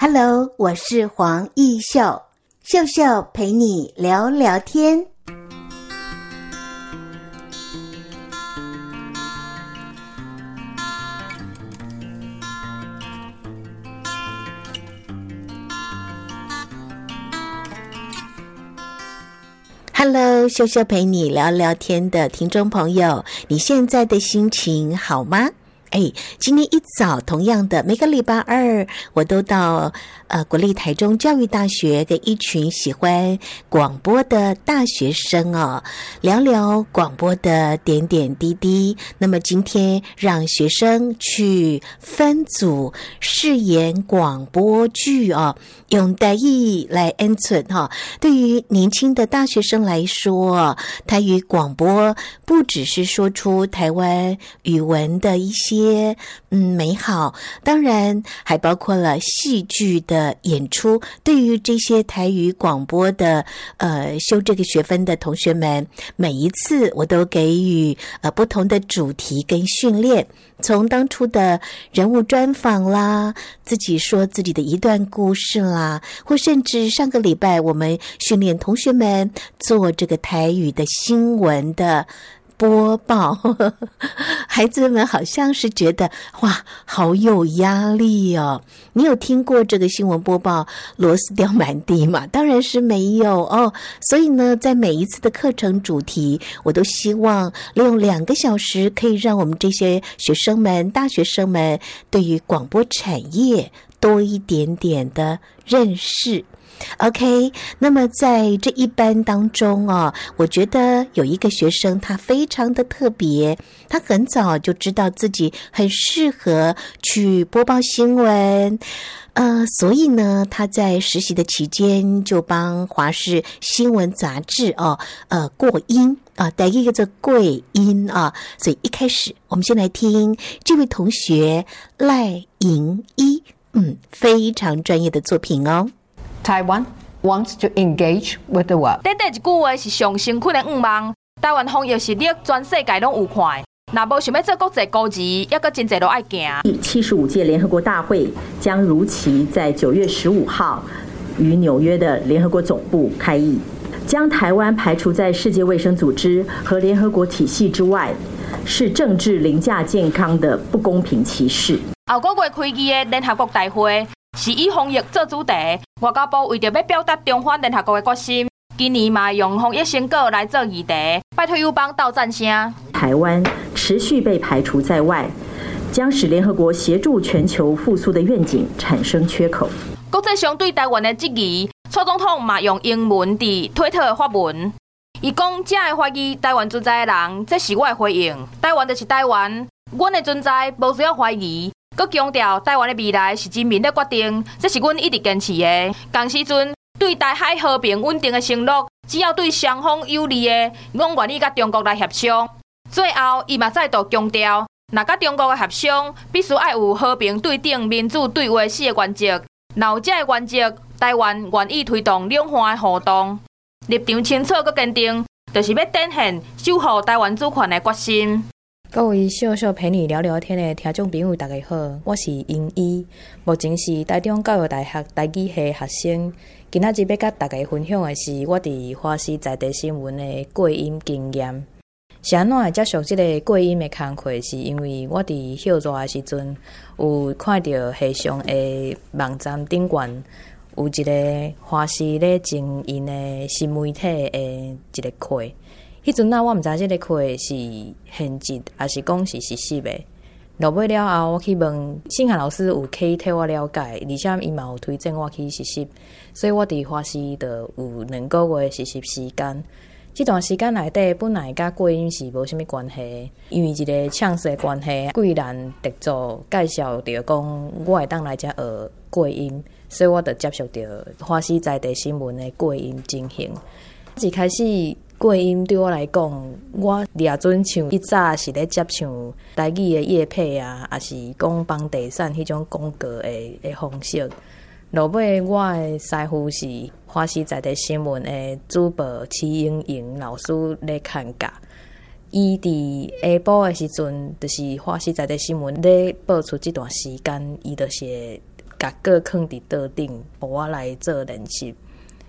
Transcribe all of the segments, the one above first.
Hello，我是黄奕秀，秀秀陪你聊聊天。Hello，秀秀陪你聊聊天的听众朋友，你现在的心情好吗？哎，今天一早，同样的每个礼拜二，我都到呃国立台中教育大学跟一群喜欢广播的大学生哦，聊聊广播的点点滴滴。那么今天让学生去分组饰演广播剧哦，用台语来演出哈。对于年轻的大学生来说，台语广播不只是说出台湾语文的一些。些嗯美好，当然还包括了戏剧的演出。对于这些台语广播的呃修这个学分的同学们，每一次我都给予呃不同的主题跟训练，从当初的人物专访啦，自己说自己的一段故事啦，或甚至上个礼拜我们训练同学们做这个台语的新闻的。播报，孩子们好像是觉得哇，好有压力哦。你有听过这个新闻播报螺丝掉满地吗？当然是没有哦。所以呢，在每一次的课程主题，我都希望利用两个小时，可以让我们这些学生们、大学生们对于广播产业多一点点的认识。OK，那么在这一班当中哦，我觉得有一个学生他非常的特别，他很早就知道自己很适合去播报新闻，呃，所以呢，他在实习的期间就帮华视新闻杂志哦，呃，过音啊，带一个叫过音啊，所以一开始我们先来听这位同学赖莹一，嗯，非常专业的作品哦。Taiwan wants to engage with the world。短短一句话是上辛苦的愿望。台湾防疫实力全世界拢有看，那无想要做国际高级，抑阁真侪都爱行。第七十五届联合国大会将如期在九月十五号于纽约的联合国总部开议，将台湾排除在世界卫生组织和联合国体系之外，是政治凌驾健康的不公平歧视。后个月开机的联合国大会。是以防疫做主题，外交部为着要表达中华联合国的决心，今年嘛用防疫成果来做议题，拜托友邦斗战声。台湾持续被排除在外，将使联合国协助全球复苏的愿景产生缺口。国际上对台湾的质疑，蔡总统嘛用英文伫推特发文，伊讲正会怀疑台湾存在的人，这是我的回应。台湾就是台湾，阮的存在无需要怀疑。搁强调，台湾的未来是人民的决定，这是阮一直坚持的。同时阵，对台海和平稳定的承诺，只要对双方有利的，阮愿意甲中国来协商。最后，伊嘛再度强调，若甲中国的协商，必须爱有和平对等、民主对话四个原则。若有这个原则，台湾愿意推动两岸的互动，立场清楚搁坚定，就是要展现守护台湾主权的决心。各位笑笑陪你聊聊天的听众朋友，大家好，我是英一，目前是台中教育大学台语系学生。今仔日要甲大家分享的是我伫华西在地新闻的过音经验。是安怎会接触这个过音的工作，是因为我伫休热的时阵，有看到系上的网站顶端有一个华西咧经营的新媒体的一个课。迄阵啊，我毋知即个课是现职，还是讲是实习的。落尾了后，我去问信涵老师，有可以替我了解，而且伊嘛有推荐我去实习，所以我伫华视的有两个月实习时间。这段时间内底本来甲过音是无啥物关系，因为一个唱词关系，贵人特助介绍着讲我会当来遮学过音，所以我就接受着华视在地新闻的过音进行。一开始。过音对我来讲，我俩阵像一早是咧接像台语的业配啊，也是讲房地产迄种广告的的方式。落尾我的师傅是华西在地新闻的主播齐英莹老师咧看教。伊伫下晡的时阵，就是华西在地新闻咧播出这段时间，伊就是甲稿放伫桌顶，互我来做练习。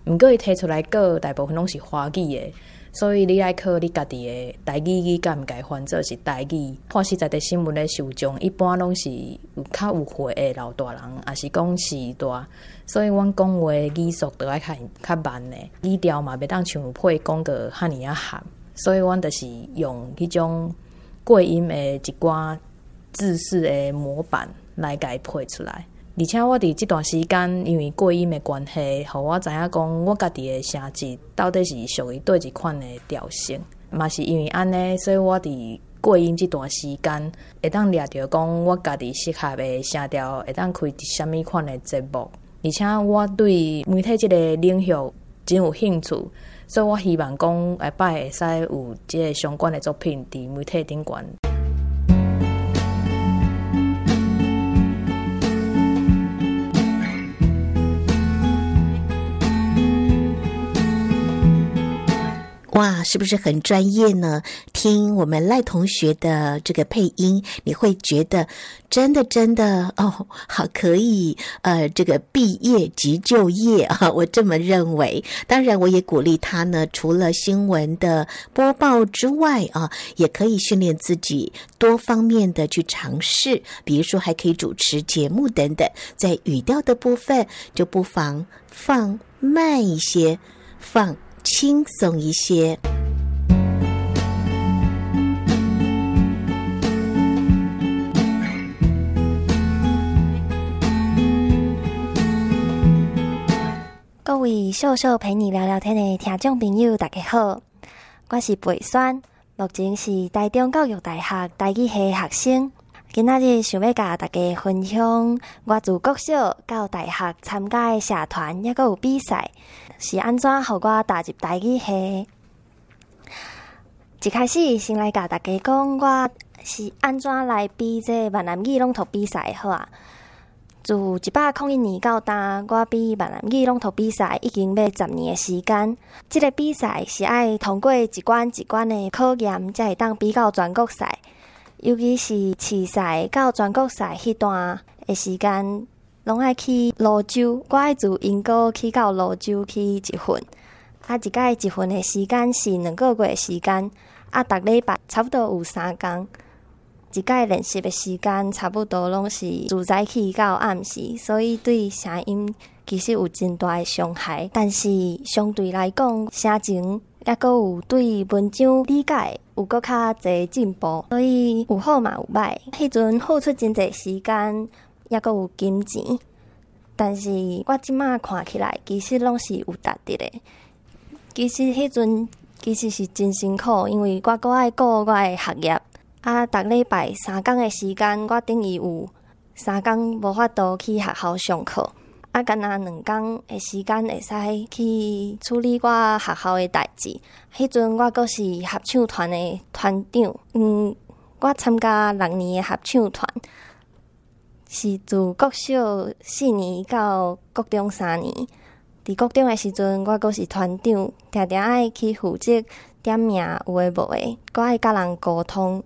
毋过伊提出来个，大部分拢是华语诶，所以你爱考你家己诶台语语感，该翻做是台语。看实在的新闻咧，受众一般拢是有较有岁诶老大人，也是讲时大，所以阮讲话语速都爱较较慢诶，语调嘛袂当像配讲个赫尔啊含，所以阮着是用迄种过音诶一寡字式诶模板来甲伊配出来。而且我伫即段时间，因为过音的关系，互我知影讲我家己的声质到底是属于对一款的调性，嘛是因为安尼，所以我伫过音即段时间会当掠着讲我家己适合的声调，会当开啥物款的节目。而且我对媒体即个领域真有兴趣，所以我希望讲下摆会使有即个相关的作品伫媒体顶悬。哇，是不是很专业呢？听我们赖同学的这个配音，你会觉得真的真的哦，好可以，呃，这个毕业即就业啊，我这么认为。当然，我也鼓励他呢，除了新闻的播报之外啊，也可以训练自己多方面的去尝试，比如说还可以主持节目等等。在语调的部分，就不妨放慢一些，放。轻松一些。各位秀秀陪你聊聊天的听众朋友，大家好，我是培宣，目前是台中教育大学台语系学生。今仔日想要甲大家分享，我自国小到大学参加的社团，抑阁有比赛，是安怎互我踏入台语系。一开始先来甲大家讲，我是安怎来比这闽南语朗读比赛好啊？自一百零一年到今，我比闽南语朗读比赛已经要十年的时间。这个比赛是爱通过一关一关的考验，才会当比到全国赛。尤其是市赛到全国赛迄段的时间，拢爱去泸州，我爱自英国去到泸州去一份，啊，一届一份的时间是两个月时间，啊，逐礼拜差不多有三工，一届练习的时间差不多拢是自早起到暗时，所以对声音其实有真大的伤害，但是相对来讲，声情抑阁有对文章理解。有阁较侪进步，所以有好嘛有歹。迄阵付出真侪时间，抑阁有金钱，但是我即马看起来，其实拢是有值得的。其实迄阵其实是真辛苦，因为我阁爱顾我的学业，啊，逐礼拜三工的时间，我等于有三工无法度去学校上课。啊，干那两工诶时间会使去处理我学校诶代志。迄阵我阁是合唱团诶团长，嗯，我参加六年诶合唱团，是自国小四年到国中三年。伫国中诶时阵，我阁是团长，定定爱去负责点名有诶无诶，阁爱甲人沟通，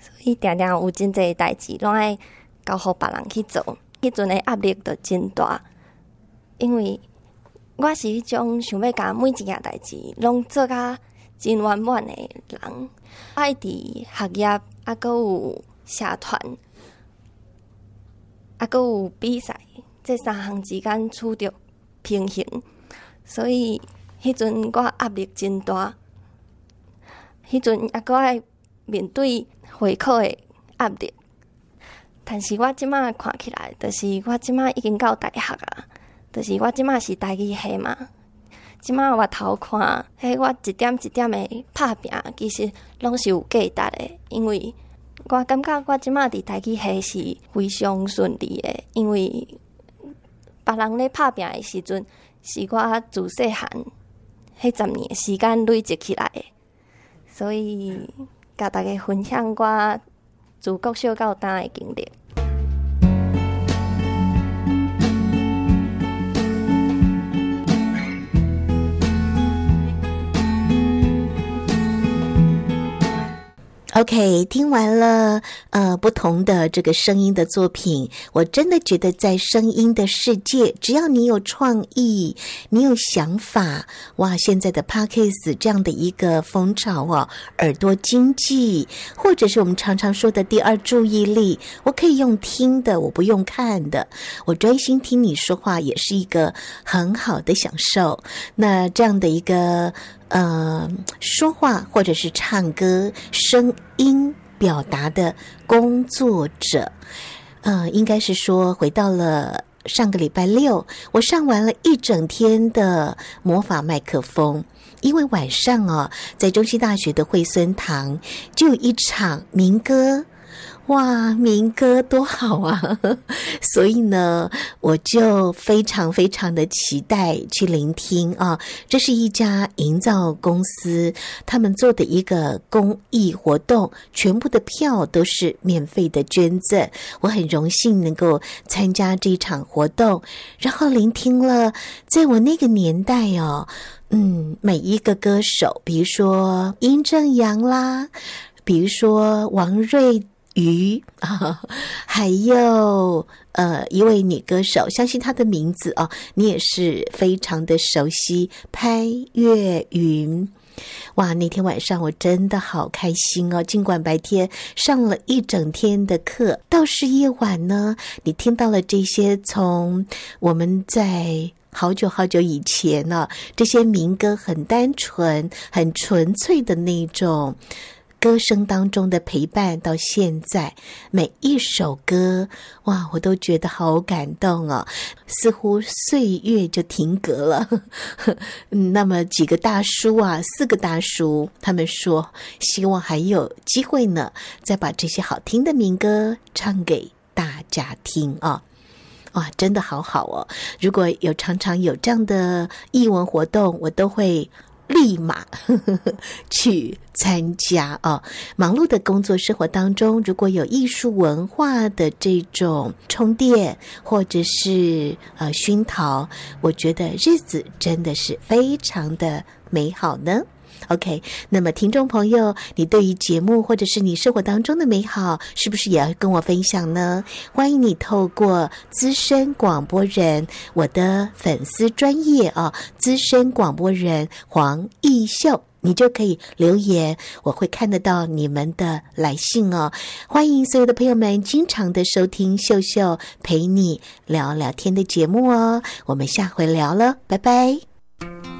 所以定定有真侪代志拢爱交互别人去做。迄阵诶压力着真大，因为我是迄种想要甲每一件代志拢做甲真圆满诶人，爱伫学业，啊，阁有社团，啊，阁有比赛，这三项之间取得平衡，所以迄阵我压力真大，迄阵还阁爱面对会考诶压力。但是我即马看起来，就是我即马已经到大学啊，就是我即马是台语系嘛。即马我头看，迄我一点一点的拍拼，其实拢是有价值的，因为我感觉我即马伫台企还是非常顺利的，因为别人咧拍拼的时阵，是我自细汉迄十年时间累积起来的，所以甲大家分享我。自国小到大的经历。OK，听完了呃不同的这个声音的作品，我真的觉得在声音的世界，只要你有创意，你有想法，哇！现在的 Podcast 这样的一个风潮哦，耳朵经济，或者是我们常常说的第二注意力，我可以用听的，我不用看的，我专心听你说话，也是一个很好的享受。那这样的一个。呃，说话或者是唱歌，声音表达的工作者，呃，应该是说回到了上个礼拜六，我上完了一整天的魔法麦克风，因为晚上哦，在中西大学的惠孙堂就有一场民歌。哇，民歌多好啊！所以呢，我就非常非常的期待去聆听啊。这是一家营造公司他们做的一个公益活动，全部的票都是免费的捐赠。我很荣幸能够参加这场活动，然后聆听了在我那个年代哦，嗯，每一个歌手，比如说殷正阳啦，比如说王瑞。鱼啊，还有呃一位女歌手，相信她的名字哦，你也是非常的熟悉，潘越云。哇，那天晚上我真的好开心哦！尽管白天上了一整天的课，倒是夜晚呢，你听到了这些从我们在好久好久以前呢，这些民歌很单纯、很纯粹的那种。歌声当中的陪伴，到现在每一首歌，哇，我都觉得好感动哦，似乎岁月就停格了。那么几个大叔啊，四个大叔，他们说希望还有机会呢，再把这些好听的民歌唱给大家听啊！哇，真的好好哦！如果有常常有这样的艺文活动，我都会。立马呵 呵去参加哦！忙碌的工作生活当中，如果有艺术文化的这种充电或者是呃熏陶，我觉得日子真的是非常的美好呢。OK，那么听众朋友，你对于节目或者是你生活当中的美好，是不是也要跟我分享呢？欢迎你透过资深广播人我的粉丝专业啊，资深广播人黄奕秀，你就可以留言，我会看得到你们的来信哦。欢迎所有的朋友们经常的收听秀秀陪你聊聊天的节目哦，我们下回聊了，拜拜。